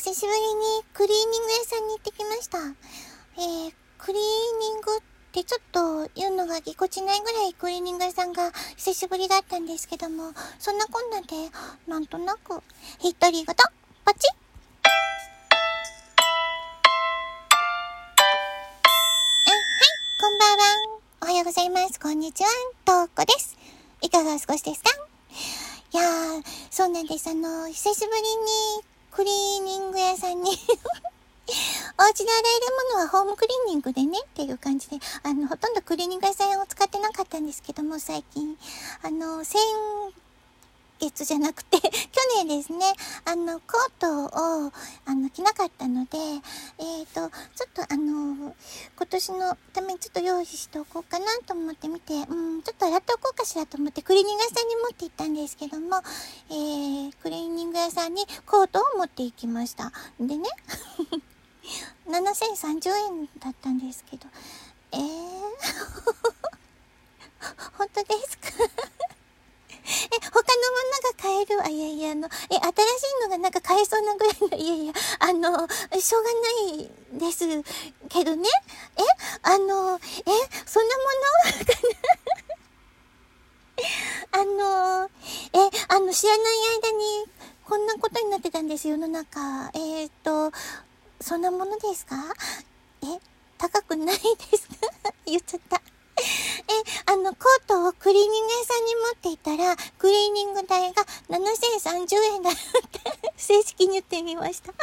久しぶりにクリーニング屋さんに行ってきました。えー、クリーニングってちょっと言うのがぎこちないぐらいクリーニング屋さんが久しぶりだったんですけども、そんなこんなで、なんとなく、一人ごと、パチッあ、はい、こんばんは。おはようございます。こんにちは。とうこです。いかがお過ごしですか？いやー、そうなんです。あの、久しぶりにクリーニングさんに。お家で洗えるものはホームクリーニングでねっていう感じで、あの、ほとんどクリーニング屋さんを使ってなかったんですけども、最近、あの、先月じゃなくて 去年ですね、あの、コートを、あの、着なかったので、えっ、ー、と、ちょっとあの、今年のためにちょっと用意しておこうかなと思ってみて、うん、ちょっと洗っておこうかしらと思ってクリーニング屋さんに持って行ったんですけども、えー、クリーニング屋さんにコートを持って行きました。でね、7030円だったんですけど、えー、本当ですかえ、他のものが買えるあ、いやいや、あの、え、新しいのがなんか買えそうなぐらいの、いやいや、あの、しょうがないですけどね。え、あの、え、そんなものかな？あの、え、あの、知らない間に、こんなことになってたんです、世の中。えっ、と、そんなものですか？え、高くないですか？言っちゃった。あの、コートをクリーニング屋さんに持っていたら、クリーニング代が7030円だって正式に言ってみました。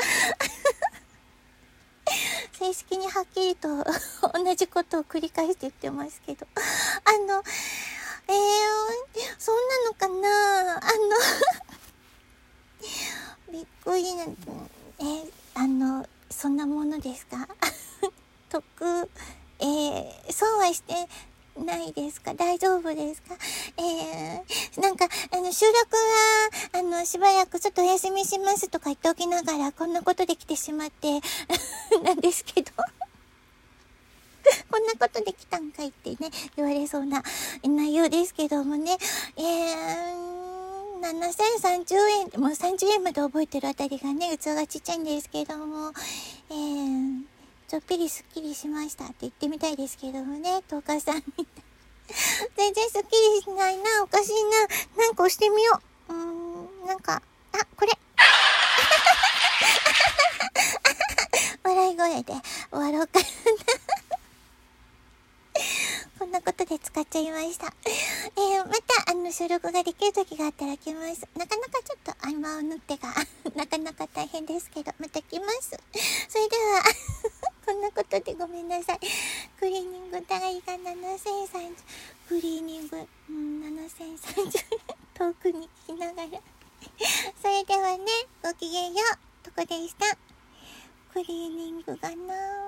正式にはっきりと同じことを繰り返して言ってますけど。あの、えー、そんなのかな？あの びっくりな、えー、あの、そんなものですか 得、えー、そうはしてないですか？大丈夫ですか？えー、なんか、あの、収録は、あの、しばらくちょっとお休みしますとか言っておきながら、こんなことできてしまって なんですけど。こんなことできたんかいってね、言われそうな内容ですけどもね。えー、7030円、もう30円まで覚えてるあたりがね、器がちっちゃいんですけども、えー、ちょっぴりスッキリしましたって言ってみたいですけどもね、トーカーさんみたい。全然スッキリしないな、おかしいな。なんか押してみよう。うーん、なんか、あ、これ。笑い声で終わろうかな。こんなことで使っちゃいました。えー、また、あの、収録ができる時があったら来ます。なかなかちょっと合間を縫ってが、なかなか大変ですけど、また来ます。それではこんなことでごめんなさい。クリーニング代が7030、クリーニング、うん、7030遠くに聞きながらそれではね、ごきげんよう。とこでした。クリーニングがなぁ。